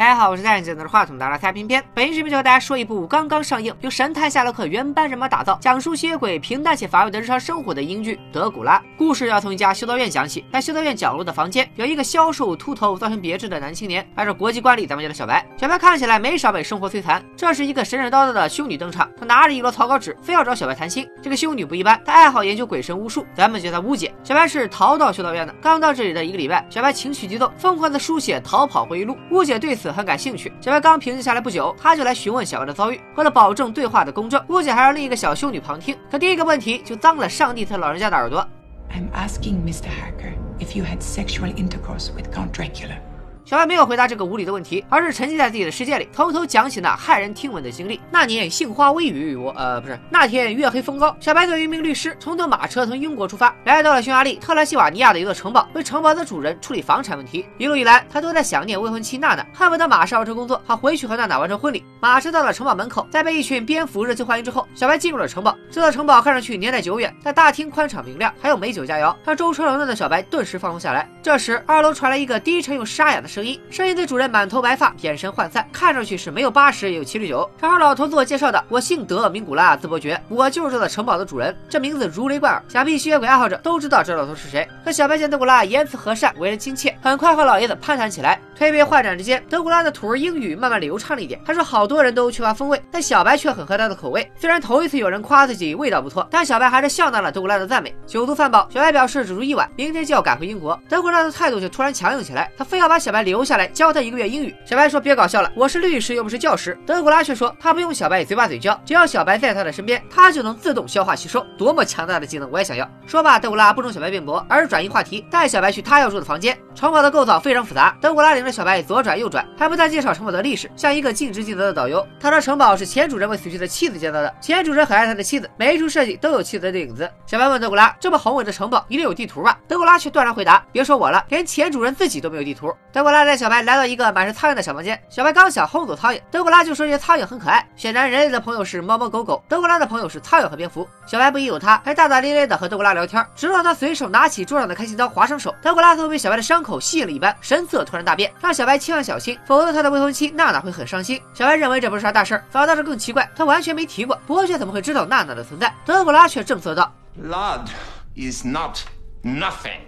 大家好，我是戴眼镜拿着话筒的拉塞偏偏。本期视频就和大家说一部刚刚上映，由神探夏洛克原班人马打造，讲述吸血鬼平淡且乏味的日常生活的英剧《德古拉》。故事要从一家修道院讲起，在修道院角落的房间，有一个消瘦、秃头、造型别致的男青年。按照国际惯例，咱们叫他小白。小白看起来没少被生活摧残。这是一个神神叨叨的修女登场，她拿着一摞草稿纸，非要找小白谈心。这个修女不一般，她爱好研究鬼神巫术，咱们叫她巫姐。小白是逃到修道院的，刚到这里的一个礼拜，小白情绪激动，疯狂的书写逃跑回忆录。巫姐对此很感兴趣。小白刚平静下来不久，他就来询问小白的遭遇。为了保证对话的公正，不仅还让另一个小修女旁听。可第一个问题就脏了上帝他老人家的耳朵。I'm asking Mr. Hacker if you had sexual intercourse with Count Dracula. 小白没有回答这个无理的问题，而是沉浸在自己的世界里，偷偷讲起那骇人听闻的经历。那年杏花微雨，我呃不是那天月黑风高。小白作为一名律师，乘坐马车从英国出发，来到了匈牙利特兰西瓦尼亚的一座城堡，为城堡的主人处理房产问题。一路以来，他都在想念未婚妻娜娜，恨不得马上完成工作，好回去和娜娜完成婚礼。马车到了城堡门口，在被一群蝙蝠热情欢迎之后，小白进入了城堡。这座城堡看上去年代久远，但大厅宽敞明亮，还有美酒佳肴，让舟车劳顿的小白顿时放松下来。这时，二楼传来一个低沉又沙哑的声音，声音对主。人满头白发，眼神涣散，看上去是没有八十也有七十九。正好老头自我介绍的，我姓德，名古拉，字伯爵，我就是这座城堡的主人。这名字如雷贯耳，想必吸血鬼爱好者都知道这老头是谁。可小白见德古拉言辞和善，为人亲切，很快和老爷子攀谈起来。推杯换盏之间，德古拉的土儿英语慢慢流畅了一点。他说好多人都缺乏风味，但小白却很合他的口味。虽然头一次有人夸自己味道不错，但小白还是笑纳了德古拉的赞美。酒足饭饱，小白表示只住一晚，明天就要赶回英国。德古拉的态度却突然强硬起来，他非要把小白留下来教他一个月英语。小白说别搞笑了，我是律师又不是教师。德古拉却说他不用小白嘴巴嘴教，只要小白在他的身边，他就能自动消化吸收。多么强大的技能，我也想要。说罢，德古拉不中小白辩驳，而是转移话题，带小白去他要住的房间。城堡的构造非常复杂，德古拉领着小白左转右。转还不断介绍城堡的历史，像一个尽职尽责的导游。他说城堡是前主人为死去的妻子建造的，前主人很爱他的妻子，每一处设计都有妻子的影子。小白问德古拉：“这么宏伟的城堡一定有地图吧？”德古拉却断然回答：“别说我了，连前主人自己都没有地图。”德古拉带小白来到一个满是苍蝇的小房间，小白刚想轰走苍蝇，德古拉就说这些苍蝇很可爱。显然人类的朋友是猫猫狗狗，德古拉的朋友是苍蝇和蝙蝠。小白不疑有他，还大大咧咧的和德古拉聊天，直到他随手拿起桌上的开心刀划伤手。德古拉似乎被小白的伤口吸引了一般，神色突然大变，让小白千万小心，否则他的未。婚妻娜娜会很伤心。小白认为这不是啥大事儿，反倒是更奇怪，他完全没提过伯爵怎么会知道娜娜的存在？德古拉却正色道：“Blood is not nothing.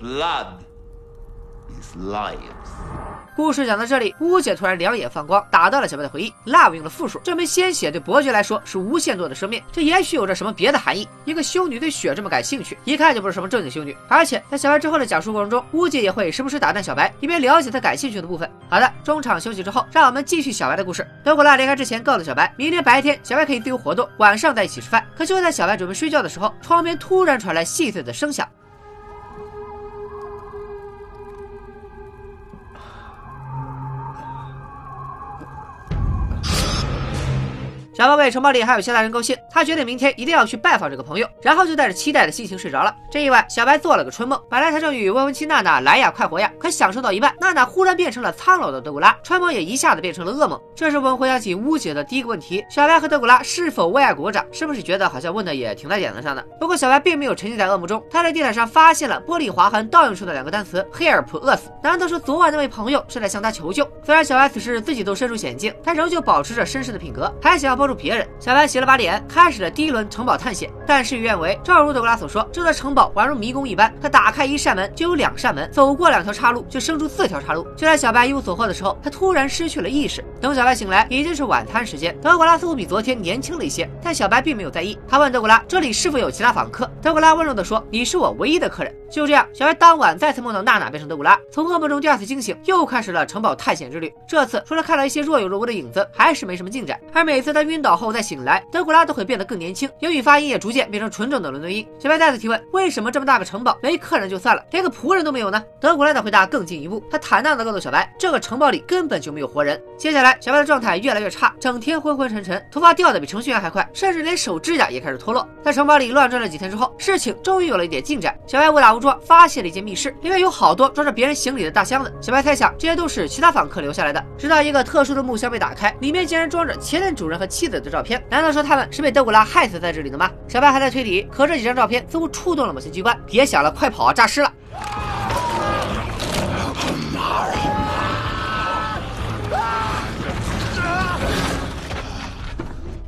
Blood. Is lives 故事讲到这里，巫姐突然两眼放光，打断了小白的回忆。Love 用了复数，证明鲜血对伯爵来说是无限多的生命，这也许有着什么别的含义。一个修女对血这么感兴趣，一看就不是什么正经修女。而且在小白之后的讲述过程中，巫姐也会时不时打断小白，以便了解他感兴趣的部分。好的，中场休息之后，让我们继续小白的故事。德古拉离开之前告诉小白，明天白天小白可以自由活动，晚上在一起吃饭。可就在小白准备睡觉的时候，窗边突然传来细碎的声响。小白为城堡里还有其他人高兴，他决定明天一定要去拜访这个朋友，然后就带着期待的心情睡着了。这一晚，小白做了个春梦，本来他正与未婚妻娜娜来呀快活呀，可享受到一半，娜娜忽然变成了苍老的德古拉，春梦也一下子变成了噩梦。这时我们回想起巫姐的第一个问题：小白和德古拉是否为爱鼓掌？是不是觉得好像问的也挺在点子上的？不过小白并没有沉浸在噩梦中，他在地毯上发现了玻璃划痕倒映出的两个单词：黑尔普饿死。难道说昨晚那位朋友是在向他求救？虽然小白此时自己都身处险境，他仍旧保持着绅士的品格，还想要帮。助别人，小白洗了把脸，开始了第一轮城堡探险。但事与愿违，正如德古拉所说，这座城堡宛如迷宫一般，他打开一扇门就有两扇门，走过两条岔路就生出四条岔路。就在小白一无所获的时候，他突然失去了意识。等小白醒来，已经是晚餐时间。德古拉似乎比昨天年轻了一些，但小白并没有在意。他问德古拉：“这里是否有其他访客？”德古拉温柔地说：“你是我唯一的客人。”就这样，小白当晚再次梦到娜娜变成德古拉，从噩梦中第二次惊醒，又开始了城堡探险之旅。这次除了看到一些若有若无的影子，还是没什么进展。而每次他晕倒后再醒来，德古拉都会变得更年轻，英语发音也逐渐变成纯正的伦敦音。小白再次提问：为什么这么大个城堡没客人就算了，连个仆人都没有呢？德古拉的回答更进一步，他坦荡地告诉小白，这个城堡里根本就没有活人。接下来，小白的状态越来越差，整天昏昏沉沉，头发掉的比程序员还快，甚至连手指甲也开始脱落。在城堡里乱转了几天之后，事情终于有了一点进展。小白误打误撞发现了一间密室，里面有好多装着别人行李的大箱子。小白猜想这些都是其他访客留下来的。直到一个特殊的木箱被打开，里面竟然装着前任主人和妻子的照片。难道说他们是被德古拉害死在这里的吗？小白还在推理，可这几张照片似乎触动了某些机关。别想了，快跑啊！诈尸了！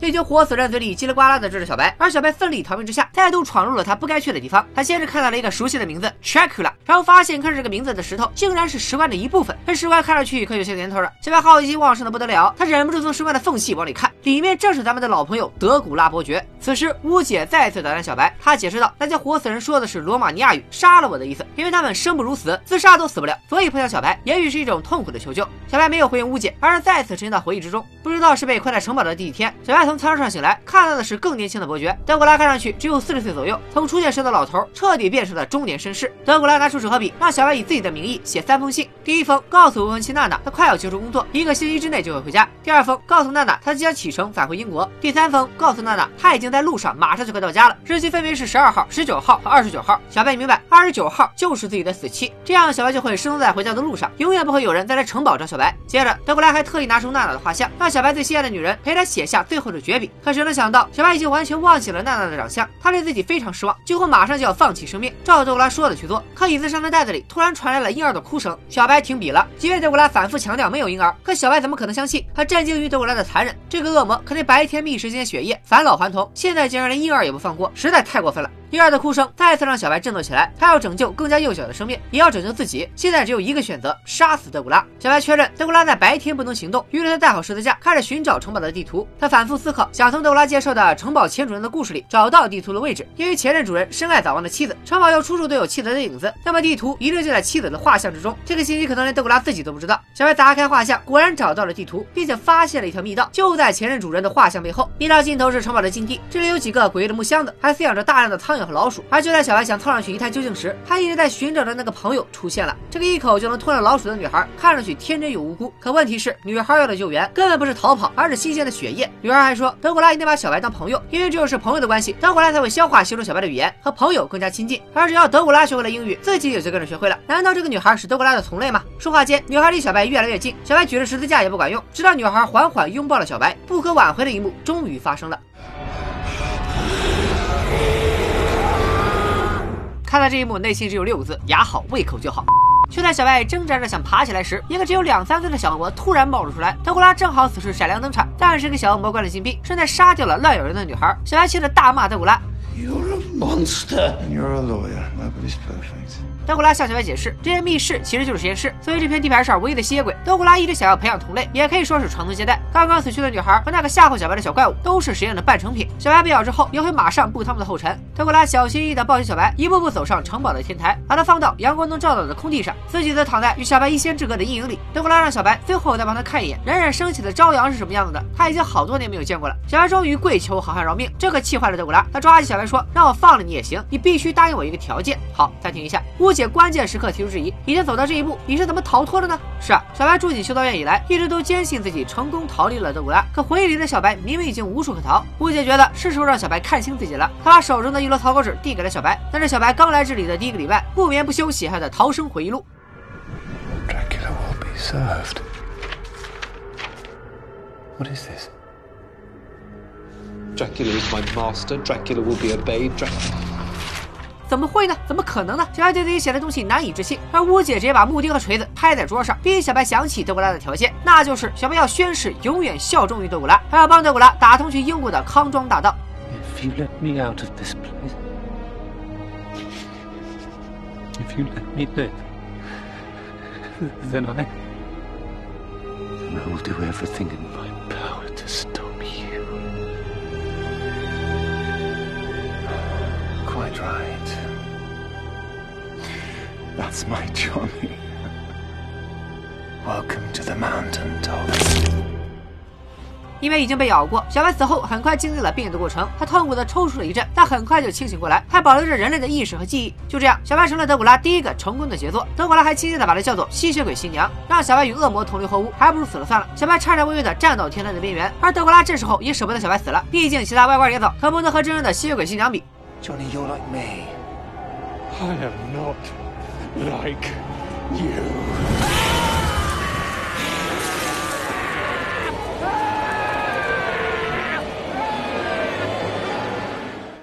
一群活死人嘴里叽里呱啦的追着小白，而小白奋力逃命之下，再度闯入了他不该去的地方。他先是看到了一个熟悉的名字 Dracula，然后发现刻着这个名字的石头竟然是石棺的一部分。这石棺看上去可有些年头了。小白好奇心旺盛的不得了，他忍不住从石棺的缝隙往里看，里面正是咱们的老朋友德古拉伯爵。此时巫姐再次打断小白，她解释道：“那些活死人说的是罗马尼亚语，杀了我的意思，因为他们生不如死，自杀都死不了，所以碰向小白，也许是一种痛苦的求救。”小白没有回应巫姐，而是再次沉浸到回忆之中。不知道是被困在城堡的第几天，小白从苍上醒来，看到的是更年轻的伯爵德古拉，看上去只有四十岁左右。从出现时的老头，彻底变成了中年绅士。德古拉拿出纸和笔，让小白以自己的名义写三封信。第一封告诉未婚妻娜娜，他快要结束工作，一个星期之内就会回家。第二封告诉娜娜，他即将启程返回英国。第三封告诉娜娜，他已经在路上，马上就快到家了。日期分别是十二号、十九号和二十九号。小白明白，二十九号就是自己的死期，这样小白就会失踪在回家的路上，永远不会有人再来城堡找小白。接着，德古拉还特意拿出娜娜的画像，让小白最心爱的女人陪他写下最后的绝笔。可谁能想到，小白已经完全忘记了娜娜的长相，他对自己非常失望，几乎马上就要放弃生命，照德古拉说的去做。可椅子上的袋子里突然传来了婴儿的哭声，小白停笔了。即便德古拉反复强调没有婴儿，可小白怎么可能相信？他震惊于德古拉的残忍，这个恶魔可是白天觅食间血液，返老还童，现在竟然连婴儿也不放过，实在太过分了。婴儿的哭声再次让小白振作起来，他要拯救更加幼小的生命，也要拯救自己。现在只有一个选择：杀死德古拉。小白确认德古拉在白天不能行动，于是他带好十字架，开始寻找城堡的地图。他反复思考，想从德古拉介绍的城堡前主人的故事里找到地图的位置。因为前任主人深爱早亡的妻子，城堡又处处都有妻子的影子，那么地图一定就在妻子的画像之中。这个信息可能连德古拉自己都不知道。小白砸开画像，果然找到了地图，并且发现了一条密道，就在前任主人的画像背后。密道尽头是城堡的禁地，这里有几个诡异的木箱子，还饲养着大量的苍蝇和老鼠。而就在小白想凑上去一探究竟时，他一直在寻找的那个朋友出现了。这个一口就能吞了老鼠的女孩，看上去天真又无辜。可问题是，女孩要的救援根本不是逃跑，而是新鲜的血液。女孩还说，德古拉一定把小白当朋友，因为只有是朋友的关系，德古拉才会消化吸收小白的语言，和朋友更加亲近。而只要德古拉学会了英语，自己也就跟着学会了。难道这个女孩是德古拉的同类吗？说话间，女孩离小白越来越近，小白举着十字架也不管用，直到女孩缓缓拥抱了小白，不可挽回的一幕终于发生了。看到这一幕，内心只有六个字：牙好，胃口就好。就在小白挣扎着想爬起来时，一个只有两三岁的小恶魔突然冒了出来。德古拉正好此时闪亮登场，但是给小恶魔关了禁闭，顺带杀掉了乱咬人的女孩。小白气得大骂德古拉：“You're a monster. You're a lawyer. Nobody's perfect.” 德古拉向小白解释，这些密室其实就是实验室。作为这片地盘上唯一的吸血鬼，德古拉一直想要培养同类，也可以说是传宗接代。刚刚死去的女孩和那个吓唬小白的小怪物，都是实验的半成品。小白被咬之后，也会马上步他们的后尘。德古拉小心翼翼地抱起小白，一步步走上城堡的天台，把他放到阳光能照到的空地上，自己则躺在与小白一线之隔的阴影里。德古拉让小白最后再帮他看一眼，冉冉升起的朝阳是什么样子的，他已经好多年没有见过了。小白终于跪求好汉饶命，这可气坏了德古拉。他抓起小白说：“让我放了你也行，你必须答应我一个条件。”好，暂停一下，巫姐关键时刻。提出质疑，已经走到这一步，你是怎么逃脱的呢？是啊，小白住进修道院以来，一直都坚信自己成功逃离了德古拉。可回忆里的小白明明已经无处可逃。吴姐觉得是时候让小白看清自己了，她把手中的一摞草稿纸递给了小白，那是小白刚来这里的第一个礼拜，不眠不休写下的逃生回忆录。Dracula will be served. What is this? Dracula is my master. Dracula will be obeyed. Dracula. 怎么会呢？怎么可能呢？小白对自己写的东西难以置信，而巫姐直接把木钉和锤子拍在桌上，逼小白想起德古拉的条件，那就是小白要宣誓永远效忠于德古拉，还要帮德古拉打通去英国的康庄大道。If you let me out of this place, if you let me live, then I, then I will do everything in my power to stop Right. That's my Johnny. Welcome to the mountain top. 因为已经被咬过，小白死后很快经历了变异的过程。他痛苦的抽搐了一阵，但很快就清醒过来，还保留着人类的意识和记忆。就这样，小白成了德古拉第一个成功的杰作。德古拉还亲切的把他叫做吸血鬼新娘，让小白与恶魔同流合污，还不如死了算了。小白颤颤巍巍的站到天台的边缘，而德古拉这时候也舍不得小白死了，毕竟其他歪瓜裂枣可不能和真正的吸血鬼新娘比。Johnny, you're like me. I am not like you.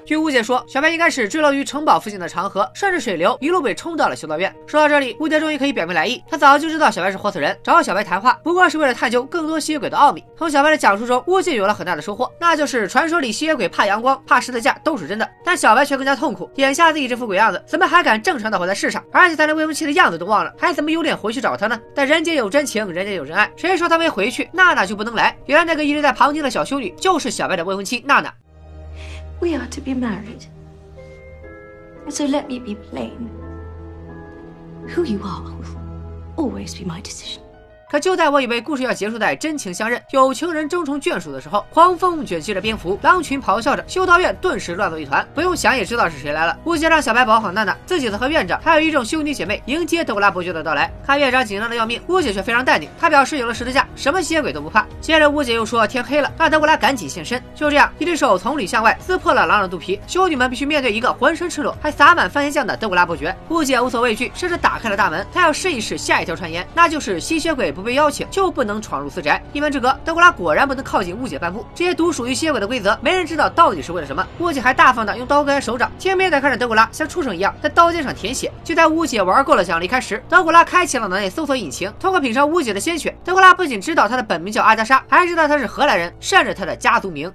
据乌姐说，小白应该是坠落于城堡附近的长河，顺着水流一路被冲到了修道院。说到这里，乌姐终于可以表明来意，她早就知道小白是活死人，找小白谈话不过是为了探究更多吸血鬼的奥秘。从小白的讲述中，乌姐有了很大的收获，那就是传说里吸血鬼怕阳光、怕十字架都是真的，但小白却更加痛苦。眼下自己这副鬼样子，怎么还敢正常的活在世上？而且他连未婚妻的样子都忘了，还怎么有脸回去找她呢？但人间有真情，人间有真爱，谁说他没回去，娜娜就不能来？原来那个一直在旁听的小修女，就是小白的未婚妻娜娜。We are to be married. And so let me be plain. Who you are will always be my decision. 可就在我以为故事要结束在真情相认、有情人终成眷属的时候，狂风卷起了蝙蝠，狼群咆哮着，修道院顿时乱作一团。不用想也知道是谁来了。吴姐让小白保好娜娜，自己则和院长还有一众修女姐妹迎接德古拉伯爵的到来。看院长紧张的要命，吴姐却非常淡定，她表示有了十字架，什么吸血鬼都不怕。接着吴姐又说天黑了，让德古拉赶紧现身。就这样，一只手从里向外撕破了狼的肚皮，修女们必须面对一个浑身赤裸还撒满番茄酱的德古拉伯爵。吴姐无所畏惧，甚至打开了大门，她要试一试下一条传言，那就是吸血鬼不被邀请就。不能闯入私宅，一门之隔，德古拉果然不能靠近乌姐半步。这些独属于吸血鬼的规则，没人知道到底是为了什么。乌姐还大方的用刀割手掌，轻蔑的看着德古拉像畜生一样在刀尖上舔血。就在乌姐玩够了想离开时，德古拉开启了脑内搜索引擎，通过品尝乌姐的鲜血，德古拉不仅知道她的本名叫阿加莎，还知道她是荷兰人，甚至她的家族名。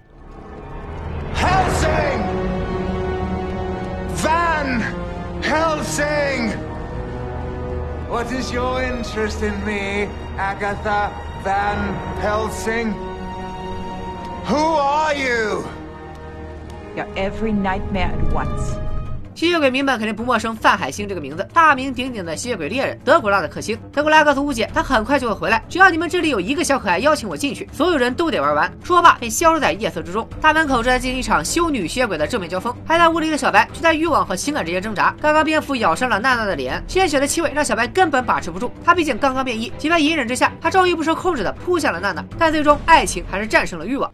Van Helsing! What is your interest in me, Agatha Van Helsing? Who are you? You're every nightmare at once. 吸血鬼迷们肯定不陌生范海辛这个名字，大名鼎鼎的吸血鬼猎人，德古拉的克星。德古拉告诉乌姐，他很快就会回来，只要你们这里有一个小可爱邀请我进去，所有人都得玩完。说罢便消失在夜色之中。大门口正在进行一场修女吸血鬼的正面交锋，还在屋里的小白却在欲望和情感之间挣扎。刚刚蝙蝠咬伤了娜娜的脸，鲜血的气味让小白根本把持不住。他毕竟刚刚变异，几番隐忍之下，他终于不受控制的扑向了娜娜。但最终，爱情还是战胜了欲望。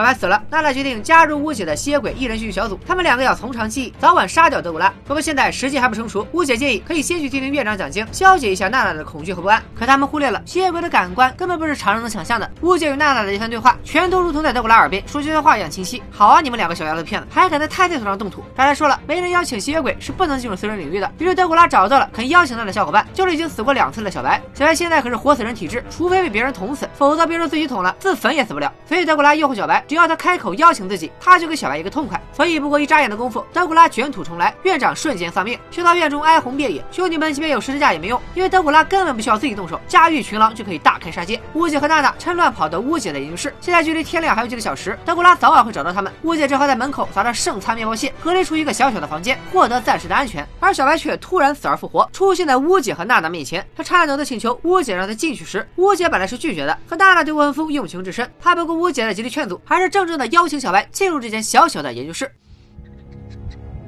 小白死了，娜娜决定加入乌姐的吸血鬼一人叙述小组。他们两个要从长计议，早晚杀掉德古拉。不过现在时机还不成熟，乌姐建议可以先去听听院长讲经，消解一下娜娜的恐惧和不安。可他们忽略了吸血鬼的感官根本不是常人能想象的。乌姐与娜娜的一番对话，全都如同在德古拉耳边说悄悄话一样清晰。好啊，你们两个小丫头片子，还敢在太岁头上动土！刚才说了，没人邀请吸血鬼是不能进入私人领域的。于是德古拉找到了肯邀请他的小伙伴，就是已经死过两次的小白。小白现在可是活死人体质，除非被别人捅死，否则别说自己捅了，自焚也死不了。所以德古拉诱惑小白，只要他开口。邀请自己，他就给小白一个痛快。所以不过一眨眼的功夫，德古拉卷土重来，院长瞬间丧命。修道院中哀鸿遍野，兄弟们即便有十字架也没用，因为德古拉根本不需要自己动手，驾驭群狼就可以大开杀戒。乌姐和娜娜趁乱跑到乌姐的研究室，现在距离天亮还有几个小时，德古拉早晚会找到他们。乌姐只好在门口撒上剩餐面包屑，隔离出一个小小的房间，获得暂时的安全。而小白却突然死而复活，出现在乌姐和娜娜面前。他颤抖的请求乌姐让他进去时，乌姐本来是拒绝的，可娜娜对未婚夫用情至深，怕不顾乌姐的极力劝阻，还是郑重的邀请小白进入这间小小的研究室。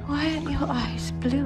Why are your eyes blue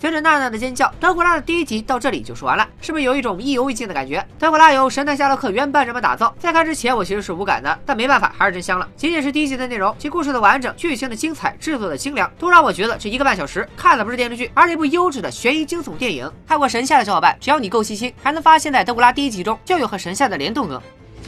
随着娜娜的尖叫，德古拉的第一集到这里就说完了，是不是有一种意犹未尽的感觉？德古拉由神探夏洛克原班人马打造，在看之前我其实是无感的，但没办法，还是真香了。仅仅是第一集的内容，其故事的完整、剧情的精彩、制作的精良，都让我觉得这一个半小时看的不是电视剧，而是一部优质的悬疑惊悚电影。看过神夏的小伙伴，只要你够细心，还能发现在德古拉第一集中就有和神夏的联动梗。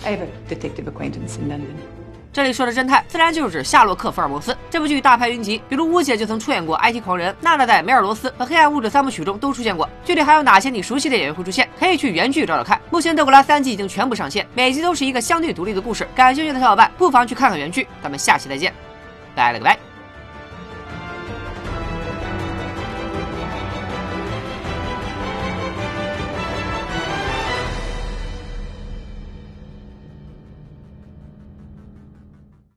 I have a detective acquaintance in London. 这里说的侦探，自然就是指夏洛克·福尔摩斯。这部剧大牌云集，比如乌姐就曾出演过《IT 狂人》，娜娜在《梅尔罗斯》和《黑暗物质》三部曲中都出现过。剧里还有哪些你熟悉的演员会出现？可以去原剧找找看。目前《德古拉》三季已经全部上线，每集都是一个相对独立的故事。感兴趣的小伙伴不妨去看看原剧。咱们下期再见，拜了个拜。